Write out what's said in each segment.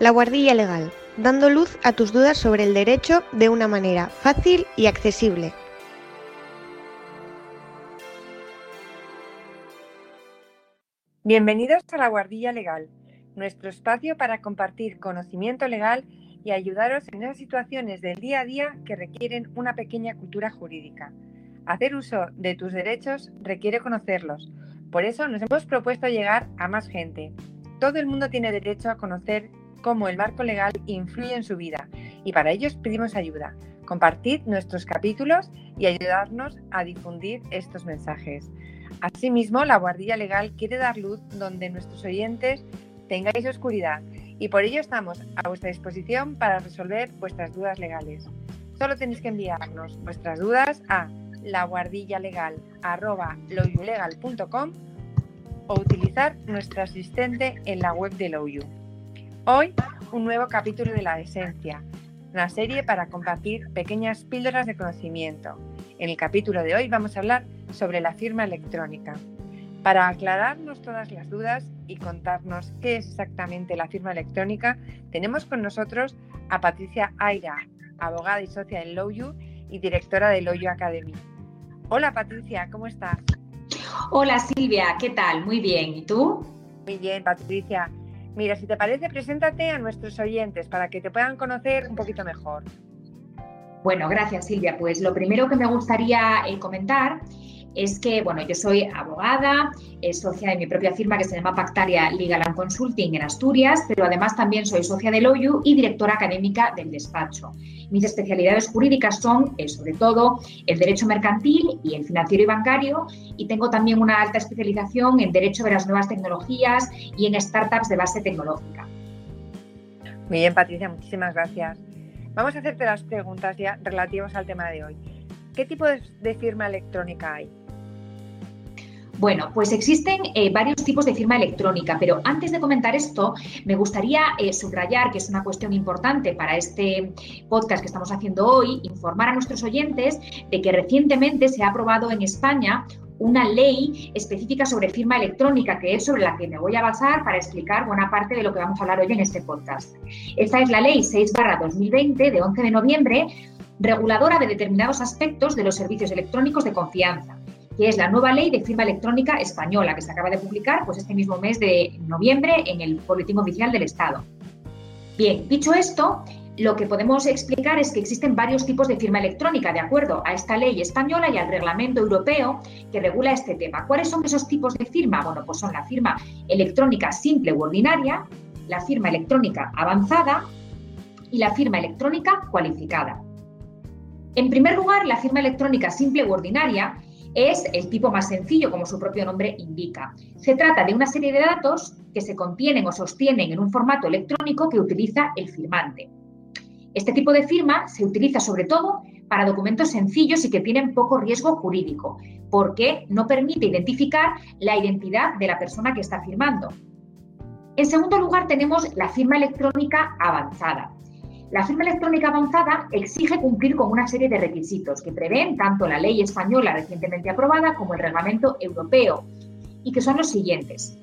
La Guardilla Legal, dando luz a tus dudas sobre el derecho de una manera fácil y accesible. Bienvenidos a La Guardilla Legal, nuestro espacio para compartir conocimiento legal y ayudaros en esas situaciones del día a día que requieren una pequeña cultura jurídica. Hacer uso de tus derechos requiere conocerlos. Por eso nos hemos propuesto llegar a más gente. Todo el mundo tiene derecho a conocer cómo el marco legal influye en su vida y para ello pedimos ayuda. Compartid nuestros capítulos y ayudarnos a difundir estos mensajes. Asimismo, la Guardilla Legal quiere dar luz donde nuestros oyentes tengáis oscuridad y por ello estamos a vuestra disposición para resolver vuestras dudas legales. Solo tenéis que enviarnos vuestras dudas a laguardillalegal.com o utilizar nuestro asistente en la web de Loyu. Hoy, un nuevo capítulo de La Esencia, una serie para compartir pequeñas píldoras de conocimiento. En el capítulo de hoy vamos a hablar sobre la firma electrónica. Para aclararnos todas las dudas y contarnos qué es exactamente la firma electrónica, tenemos con nosotros a Patricia Aira, abogada y socia en Loyu y directora de Loyu Academy. Hola Patricia, ¿cómo estás? Hola Silvia, ¿qué tal? Muy bien, ¿y tú? Muy bien, Patricia. Mira, si te parece, preséntate a nuestros oyentes para que te puedan conocer un poquito mejor. Bueno, gracias Silvia. Pues lo primero que me gustaría eh, comentar es que, bueno, yo soy abogada, socia de mi propia firma que se llama Pactaria Legal and Consulting en Asturias, pero además también soy socia del OYU y directora académica del despacho. Mis especialidades jurídicas son, eh, sobre todo, el derecho mercantil y el financiero y bancario, y tengo también una alta especialización en derecho de las nuevas tecnologías y en startups de base tecnológica. Muy bien, Patricia, muchísimas gracias. Vamos a hacerte las preguntas ya relativas al tema de hoy. ¿Qué tipo de firma electrónica hay? Bueno, pues existen eh, varios tipos de firma electrónica, pero antes de comentar esto, me gustaría eh, subrayar que es una cuestión importante para este podcast que estamos haciendo hoy, informar a nuestros oyentes de que recientemente se ha aprobado en España una ley específica sobre firma electrónica, que es sobre la que me voy a basar para explicar buena parte de lo que vamos a hablar hoy en este podcast. Esta es la ley 6-2020 de 11 de noviembre, reguladora de determinados aspectos de los servicios electrónicos de confianza que es la nueva ley de firma electrónica española que se acaba de publicar pues, este mismo mes de noviembre en el Boletín Oficial del Estado. Bien, dicho esto, lo que podemos explicar es que existen varios tipos de firma electrónica de acuerdo a esta ley española y al reglamento europeo que regula este tema. ¿Cuáles son esos tipos de firma? Bueno, pues son la firma electrónica simple u ordinaria, la firma electrónica avanzada y la firma electrónica cualificada. En primer lugar, la firma electrónica simple u ordinaria es el tipo más sencillo, como su propio nombre indica. Se trata de una serie de datos que se contienen o sostienen en un formato electrónico que utiliza el firmante. Este tipo de firma se utiliza sobre todo para documentos sencillos y que tienen poco riesgo jurídico, porque no permite identificar la identidad de la persona que está firmando. En segundo lugar, tenemos la firma electrónica avanzada. La firma electrónica avanzada exige cumplir con una serie de requisitos que prevén tanto la ley española recientemente aprobada como el reglamento europeo y que son los siguientes.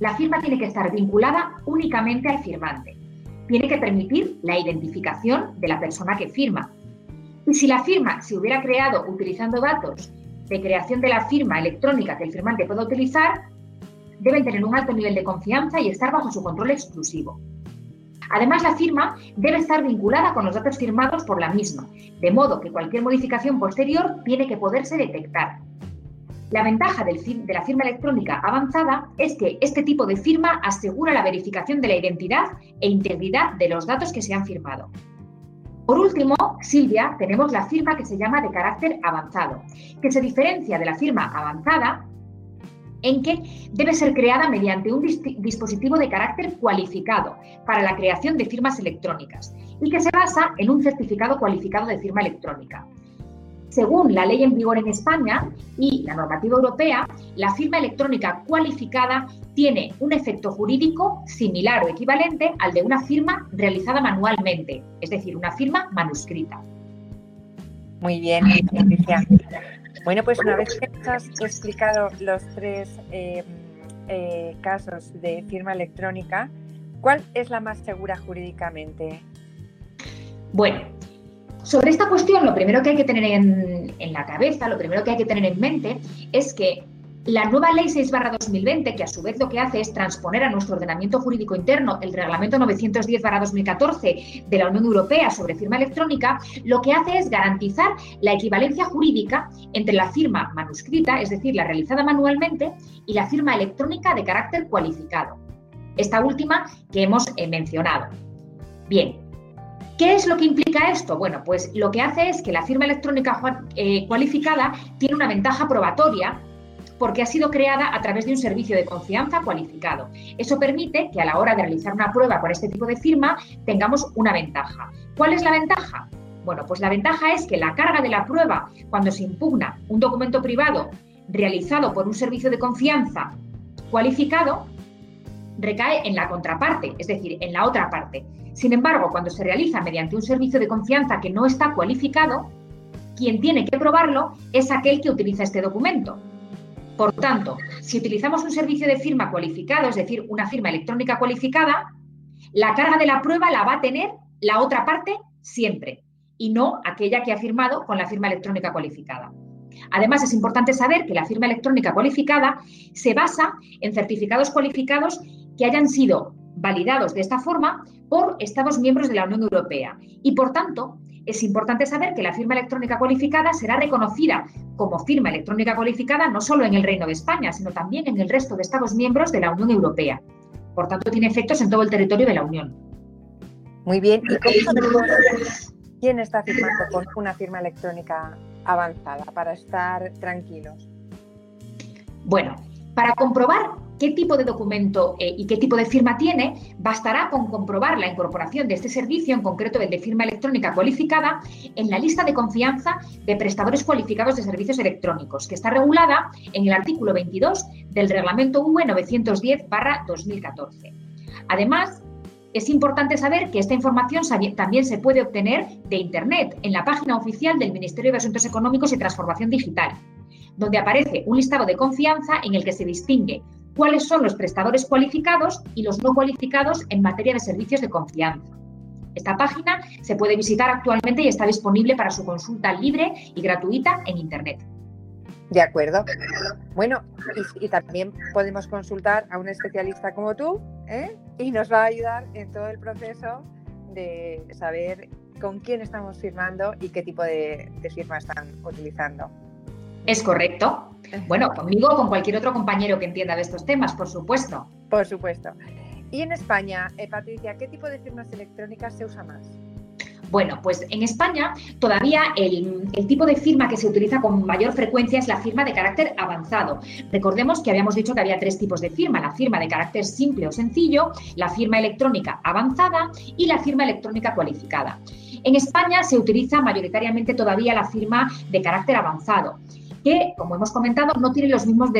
La firma tiene que estar vinculada únicamente al firmante. Tiene que permitir la identificación de la persona que firma. Y si la firma se hubiera creado utilizando datos de creación de la firma electrónica que el firmante pueda utilizar, deben tener un alto nivel de confianza y estar bajo su control exclusivo. Además, la firma debe estar vinculada con los datos firmados por la misma, de modo que cualquier modificación posterior tiene que poderse detectar. La ventaja de la firma electrónica avanzada es que este tipo de firma asegura la verificación de la identidad e integridad de los datos que se han firmado. Por último, Silvia, tenemos la firma que se llama de carácter avanzado, que se diferencia de la firma avanzada en que debe ser creada mediante un dispositivo de carácter cualificado para la creación de firmas electrónicas y que se basa en un certificado cualificado de firma electrónica. Según la ley en vigor en España y la normativa europea, la firma electrónica cualificada tiene un efecto jurídico similar o equivalente al de una firma realizada manualmente, es decir, una firma manuscrita. Muy bien. Bueno, pues una vez que has explicado los tres eh, eh, casos de firma electrónica, ¿cuál es la más segura jurídicamente? Bueno, sobre esta cuestión, lo primero que hay que tener en, en, la cabeza, lo primero que hay que tener en mente es que la nueva Ley 6-2020, que a su vez lo que hace es transponer a nuestro ordenamiento jurídico interno el Reglamento 910-2014 de la Unión Europea sobre firma electrónica, lo que hace es garantizar la equivalencia jurídica entre la firma manuscrita, es decir, la realizada manualmente, y la firma electrónica de carácter cualificado. Esta última que hemos eh, mencionado. Bien, ¿Qué es lo que implica esto? Bueno, pues lo que hace es que la firma electrónica eh, cualificada tiene una ventaja probatoria porque ha sido creada a través de un servicio de confianza cualificado. Eso permite que a la hora de realizar una prueba con este tipo de firma tengamos una ventaja. ¿Cuál es la ventaja? Bueno, pues la ventaja es que la carga de la prueba cuando se impugna un documento privado realizado por un servicio de confianza cualificado recae en la contraparte, es decir, en la otra parte. Sin embargo, cuando se realiza mediante un servicio de confianza que no está cualificado, quien tiene que probarlo es aquel que utiliza este documento. Por tanto, si utilizamos un servicio de firma cualificado, es decir, una firma electrónica cualificada, la carga de la prueba la va a tener la otra parte siempre y no aquella que ha firmado con la firma electrónica cualificada. Además, es importante saber que la firma electrónica cualificada se basa en certificados cualificados que hayan sido validados de esta forma por Estados miembros de la Unión Europea y, por tanto, es importante saber que la firma electrónica cualificada será reconocida como firma electrónica cualificada no solo en el Reino de España, sino también en el resto de Estados miembros de la Unión Europea. Por tanto, tiene efectos en todo el territorio de la Unión. Muy bien. ¿Y cómo sabemos quién está firmando con una firma electrónica avanzada para estar tranquilos? Bueno, para comprobar qué tipo de documento eh, y qué tipo de firma tiene, bastará con comprobar la incorporación de este servicio, en concreto el de firma electrónica cualificada, en la lista de confianza de prestadores cualificados de servicios electrónicos, que está regulada en el artículo 22 del Reglamento UE 910-2014. Además, es importante saber que esta información también se puede obtener de Internet, en la página oficial del Ministerio de Asuntos Económicos y Transformación Digital, donde aparece un listado de confianza en el que se distingue cuáles son los prestadores cualificados y los no cualificados en materia de servicios de confianza. Esta página se puede visitar actualmente y está disponible para su consulta libre y gratuita en Internet. De acuerdo. Bueno, y, también podemos consultar a un especialista como tú ¿eh? y nos va a ayudar en todo el proceso de saber con quién estamos firmando y qué tipo de firma están utilizando. Es correcto. Bueno, conmigo o con cualquier otro compañero que entienda de estos temas, por supuesto. Por supuesto. Y en España, eh, Patricia, ¿qué tipo de firmas electrónicas se usa más? Bueno, pues en España todavía el, el, tipo de firma que se utiliza con mayor frecuencia es la firma de carácter avanzado. Recordemos que habíamos dicho que había tres tipos de firma, la firma de carácter simple o sencillo, la firma electrónica avanzada y la firma electrónica cualificada. En España se utiliza mayoritariamente todavía la firma de carácter avanzado que, como hemos comentado, no tiene los mismos,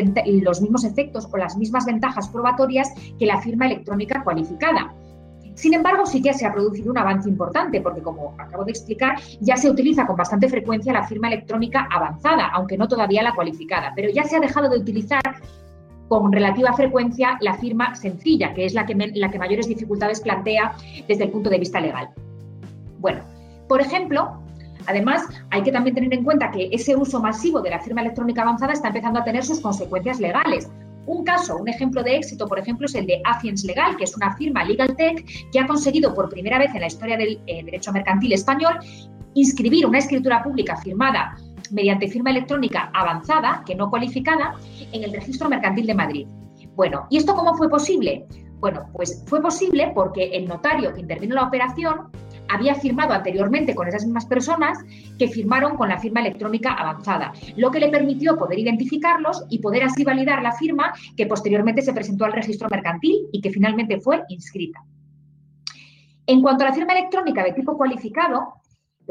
los mismos efectos o las mismas ventajas probatorias que la firma electrónica cualificada. Sin embargo, sí que se ha producido un avance importante porque, como acabo de explicar, ya se utiliza con bastante frecuencia la firma electrónica avanzada, aunque no todavía la cualificada, pero ya se ha dejado de utilizar con relativa frecuencia la firma sencilla, que es la que, la que mayores dificultades plantea desde el punto de vista legal. Bueno, por ejemplo, Además, hay que también tener en cuenta que ese uso masivo de la firma electrónica avanzada está empezando a tener sus consecuencias legales. Un caso, un ejemplo de éxito, por ejemplo, es el de Afiens Legal, que es una firma legal tech que ha conseguido por primera vez en la historia del eh, derecho mercantil español inscribir una escritura pública firmada mediante firma electrónica avanzada, que no cualificada, en el registro mercantil de Madrid. Bueno, ¿y esto cómo fue posible? Bueno, pues fue posible porque el notario que intervino en la operación había firmado anteriormente con esas mismas personas que firmaron con la firma electrónica avanzada, lo que le permitió poder identificarlos y poder así validar la firma que posteriormente se presentó al registro mercantil y que finalmente fue inscrita. En cuanto a la firma electrónica de tipo cualificado,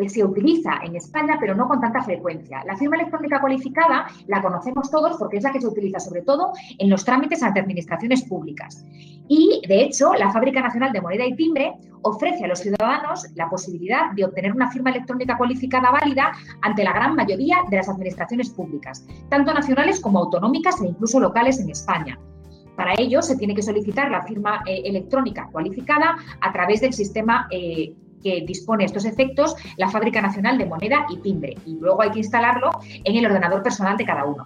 se utiliza en España, pero no con tanta frecuencia. La firma electrónica cualificada la conocemos todos porque es la que se utiliza sobre todo en los trámites ante administraciones públicas. Y, de hecho, la Fábrica Nacional de Moneda y Timbre ofrece a los ciudadanos la posibilidad de obtener una firma electrónica cualificada válida ante la gran mayoría de las administraciones públicas, tanto nacionales como autonómicas e incluso locales en España. Para ello, se tiene que solicitar la firma eh, electrónica cualificada a través del sistema eh, que dispone estos efectos la Fábrica Nacional de Moneda y Timbre. Y luego hay que instalarlo en el ordenador personal de cada uno.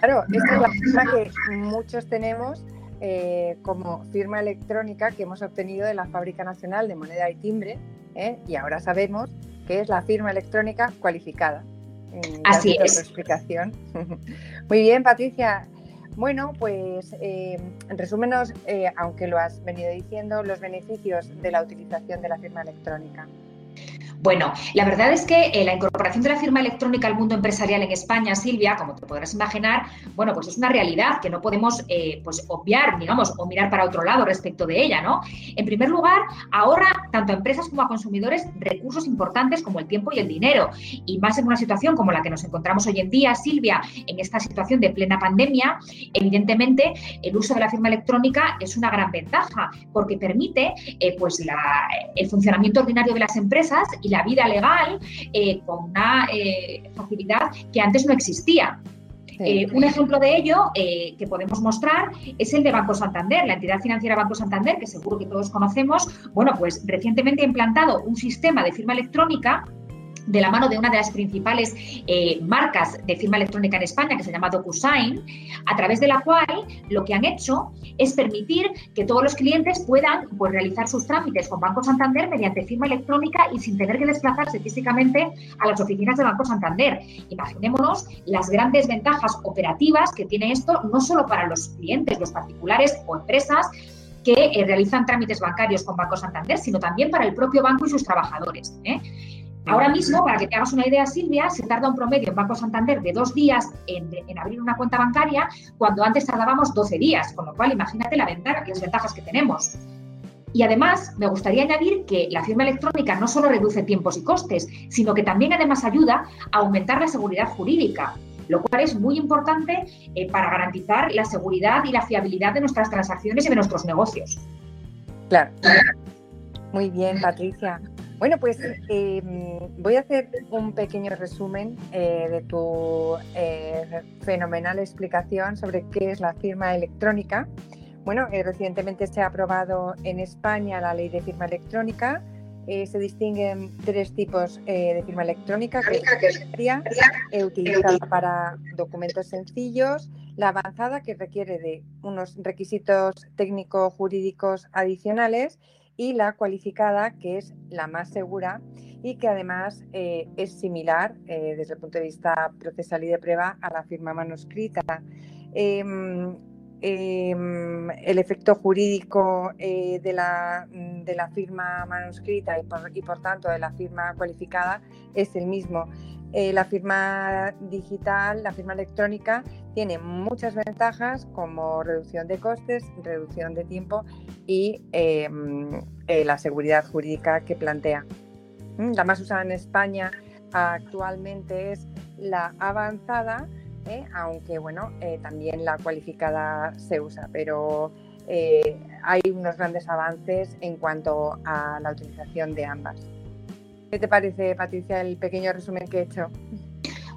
Claro, esta es la firma que muchos tenemos eh, como firma electrónica que hemos obtenido de la Fábrica Nacional de Moneda y Timbre ¿eh? y ahora sabemos que es la firma electrónica cualificada. Mm, Así es. Explicación. Muy bien, Patricia. Bueno, pues eh, resúmenos, eh, aunque lo has venido diciendo, los beneficios de la utilización de la firma electrónica. Bueno, la verdad es que eh, la incorporación de la firma electrónica al mundo empresarial en España, Silvia, como te podrás imaginar, bueno, pues es una realidad que no podemos pues obviar, digamos, o mirar para otro lado respecto de ella, ¿no? En primer lugar, ahorra tanto a empresas como a consumidores recursos importantes como el tiempo y el dinero. Y más en una situación como la que nos encontramos hoy en día, Silvia, en esta situación de plena pandemia, evidentemente el uso de la firma electrónica es una gran ventaja porque permite eh, pues el funcionamiento ordinario de las empresas y la vida legal eh, con una eh, facilidad que antes no existía. Eh, un ejemplo de ello que podemos mostrar es el de Banco Santander, la entidad financiera Banco Santander, que seguro que todos conocemos. Bueno, pues recientemente ha implantado un sistema de firma electrónica de la mano de una de las principales eh, marcas de firma electrónica en España, que se llama DocuSign, a través de la cual lo que han hecho es permitir que todos los clientes puedan pues, realizar sus trámites con Banco Santander mediante firma electrónica y sin tener que desplazarse físicamente a las oficinas de Banco Santander. Imaginémonos las grandes ventajas operativas que tiene esto, no solo para los clientes, los particulares o empresas, que eh, realizan trámites bancarios con Banco Santander, sino también para el propio banco y sus trabajadores. ¿eh? Ahora mismo, para que te hagas una idea, Silvia, se tarda un promedio en Banco Santander de dos días en, abrir una cuenta bancaria, cuando antes tardábamos 12 días, con lo cual imagínate la las ventajas que tenemos. Y además, me gustaría añadir que la firma electrónica no solo reduce tiempos y costes, sino que también además ayuda a aumentar la seguridad jurídica, lo cual es muy importante eh, para garantizar la seguridad y la fiabilidad de nuestras transacciones y de nuestros negocios. Claro. Muy bien, Patricia. Bueno, pues em, voy a hacer un pequeño resumen eh, de tu eh, fenomenal explicación sobre qué es la firma electrónica. Bueno, eh, recientemente se ha aprobado en España la ley de firma electrónica. se distinguen tres tipos de firma electrónica, que es utilizada para documentos sencillos, la avanzada, que requiere de unos requisitos técnico-jurídicos adicionales, y la cualificada, que es la más segura y que además eh, es similar eh, desde el punto de vista procesal y de prueba a la firma manuscrita. Em, em, el efecto jurídico eh, de, la, firma manuscrita y por, tanto de la firma cualificada es el mismo. la firma digital, la firma electrónica, tiene muchas ventajas como reducción de costes, reducción de tiempo y em, eh, la seguridad jurídica que plantea. Mm, la más usada en España actualmente es la avanzada, ¿eh? aunque bueno, eh, también la cualificada se usa, pero hay unos grandes avances en cuanto a la utilización de ambas. ¿Qué te parece, Patricia, el pequeño resumen que he hecho?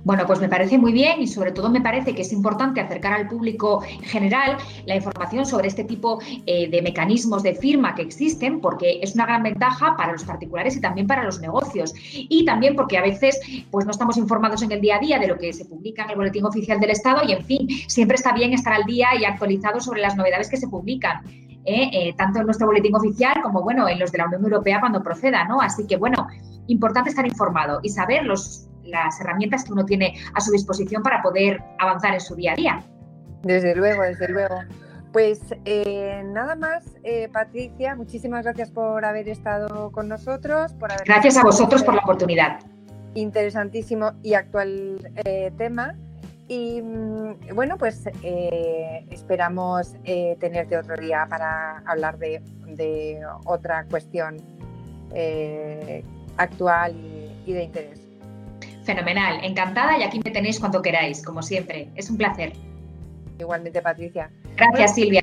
Bueno, pues me parece muy bien y sobre todo me parece que es importante acercar al público general la información sobre este tipo eh, de mecanismos de firma que existen porque es una gran ventaja para los particulares y también para los negocios y también porque a veces pues no estamos informados en el día a día de lo que se publica en el boletín oficial del Estado y en fin, siempre está bien estar al día y actualizado sobre las novedades que se publican. ¿eh? Eh, tanto en nuestro boletín oficial como bueno en los de la Unión Europea cuando proceda, ¿no? Así que bueno, importante estar informado y saber los las herramientas que uno tiene a su disposición para poder avanzar en su día a día. Desde luego, desde luego. Pues eh, nada más, eh, Patricia, muchísimas gracias por haber estado con nosotros. Por haber gracias a vosotros por la oportunidad. Interesantísimo y actual eh, tema. Y mm, bueno, pues esperamos tenerte otro día para hablar de, de otra cuestión actual y, y de interés. Fenomenal, encantada y aquí me tenéis cuando queráis, como siempre. Es un placer. Igualmente, Patricia. Gracias, Silvia.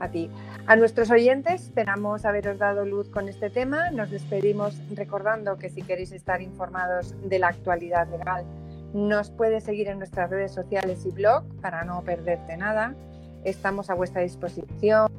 A ti. A nuestros oyentes, esperamos haberos dado luz con este tema. Nos despedimos recordando que si queréis estar informados de la actualidad legal, nos puedes seguir en nuestras redes sociales y blog para no perderte nada. Estamos a vuestra disposición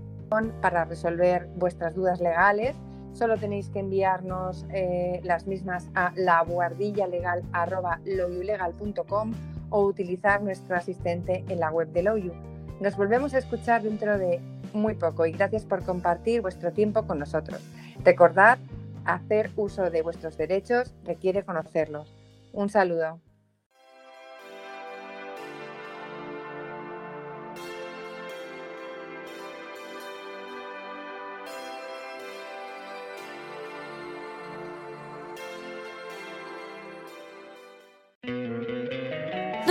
para resolver vuestras dudas legales. Solo tenéis que enviarnos eh, las mismas a laguardillalegal.com o utilizar nuestro asistente en la web de Loyu. Nos volvemos a escuchar dentro de muy poco y gracias por compartir vuestro tiempo con nosotros. Recordad, hacer uso de vuestros derechos requiere conocerlos. Un saludo.